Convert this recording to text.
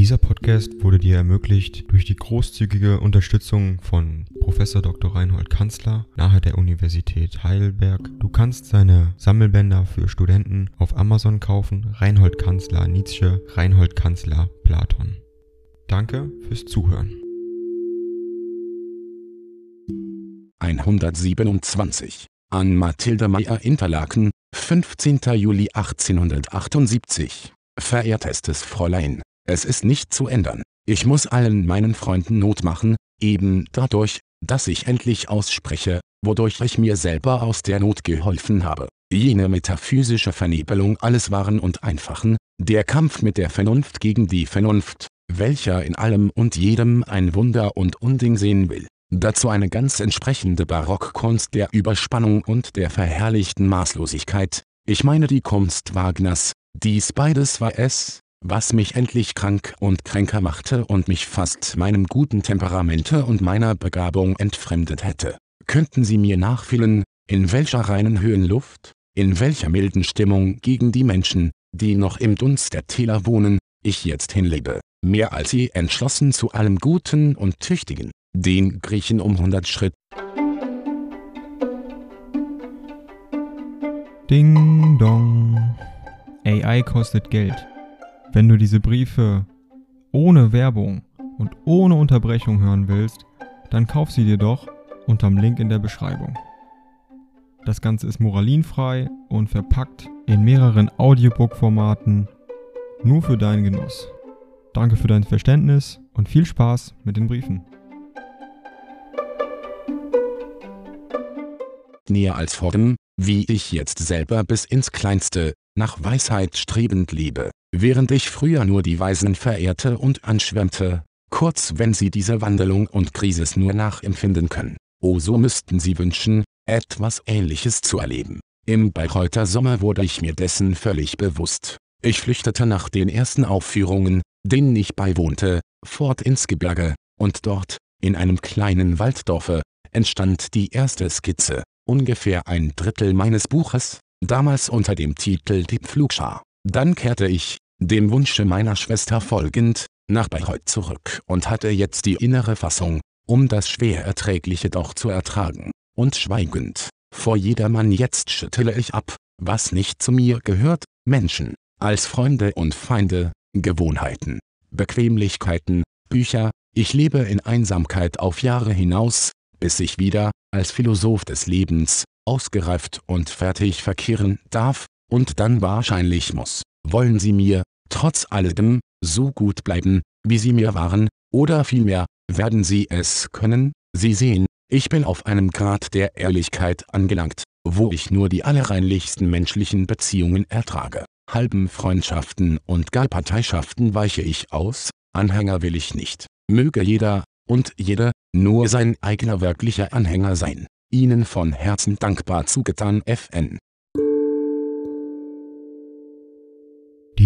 Dieser Podcast wurde dir ermöglicht durch die großzügige Unterstützung von Professor Dr. Reinhold Kanzler nahe der Universität Heidelberg. Du kannst seine Sammelbänder für Studenten auf Amazon kaufen. Reinhold Kanzler Nietzsche, Reinhold Kanzler Platon. Danke fürs Zuhören. 127 an Mathilde Meyer Interlaken, 15. Juli 1878. Verehrtestes Fräulein, es ist nicht zu ändern. Ich muss allen meinen Freunden Not machen, eben dadurch, dass ich endlich ausspreche, wodurch ich mir selber aus der Not geholfen habe. Jene metaphysische Vernebelung alles Wahren und Einfachen, der Kampf mit der Vernunft gegen die Vernunft, welcher in allem und jedem ein Wunder und Unding sehen will. Dazu eine ganz entsprechende Barockkunst der Überspannung und der verherrlichten Maßlosigkeit, ich meine die Kunst Wagners, dies beides war es, was mich endlich krank und kränker machte und mich fast meinem guten Temperamente und meiner Begabung entfremdet hätte. Könnten Sie mir nachfühlen, in welcher reinen Höhenluft, in welcher milden Stimmung gegen die Menschen, die noch im Dunst der Täler wohnen, ich jetzt hinlebe, mehr als sie entschlossen zu allem Guten und Tüchtigen, den Griechen um hundert Schritt. Ding dong. AI kostet Geld. Wenn du diese Briefe ohne Werbung und ohne Unterbrechung hören willst, dann kauf sie dir doch unterm Link in der Beschreibung. Das Ganze ist moralinfrei und verpackt in mehreren Audiobook-Formaten nur für deinen Genuss. Danke für dein Verständnis und viel Spaß mit den Briefen. Näher als Form, wie ich jetzt selber bis ins Kleinste, nach Weisheit strebend lebe während ich früher nur die Weisen verehrte und anschwärmte, kurz wenn sie diese Wandelung und Krisis nur nachempfinden können. Oh so müssten sie wünschen, etwas Ähnliches zu erleben. Im Bayreuther Sommer wurde ich mir dessen völlig bewusst. Ich flüchtete nach den ersten Aufführungen, denen ich beiwohnte, fort ins Gebirge, und dort, in einem kleinen Walddorfe, entstand die erste Skizze, ungefähr ein Drittel meines Buches, damals unter dem Titel Die Pflugschar. Dann kehrte ich, dem Wunsche meiner Schwester folgend, nach Bayreuth zurück und hatte jetzt die innere Fassung, um das schwer erträgliche doch zu ertragen, und schweigend, vor jedermann jetzt schüttele ich ab, was nicht zu mir gehört, Menschen, als Freunde und Feinde, Gewohnheiten, Bequemlichkeiten, Bücher, ich lebe in Einsamkeit auf Jahre hinaus, bis ich wieder, als Philosoph des Lebens, ausgereift und fertig verkehren darf, und dann wahrscheinlich muss. Wollen Sie mir, trotz alledem, so gut bleiben, wie Sie mir waren, oder vielmehr, werden Sie es können? Sie sehen, ich bin auf einem Grad der Ehrlichkeit angelangt, wo ich nur die allerreinlichsten menschlichen Beziehungen ertrage. Halben Freundschaften und gar Parteischaften weiche ich aus, Anhänger will ich nicht. Möge jeder, und jede, nur sein eigener wirklicher Anhänger sein. Ihnen von Herzen dankbar zugetan FN.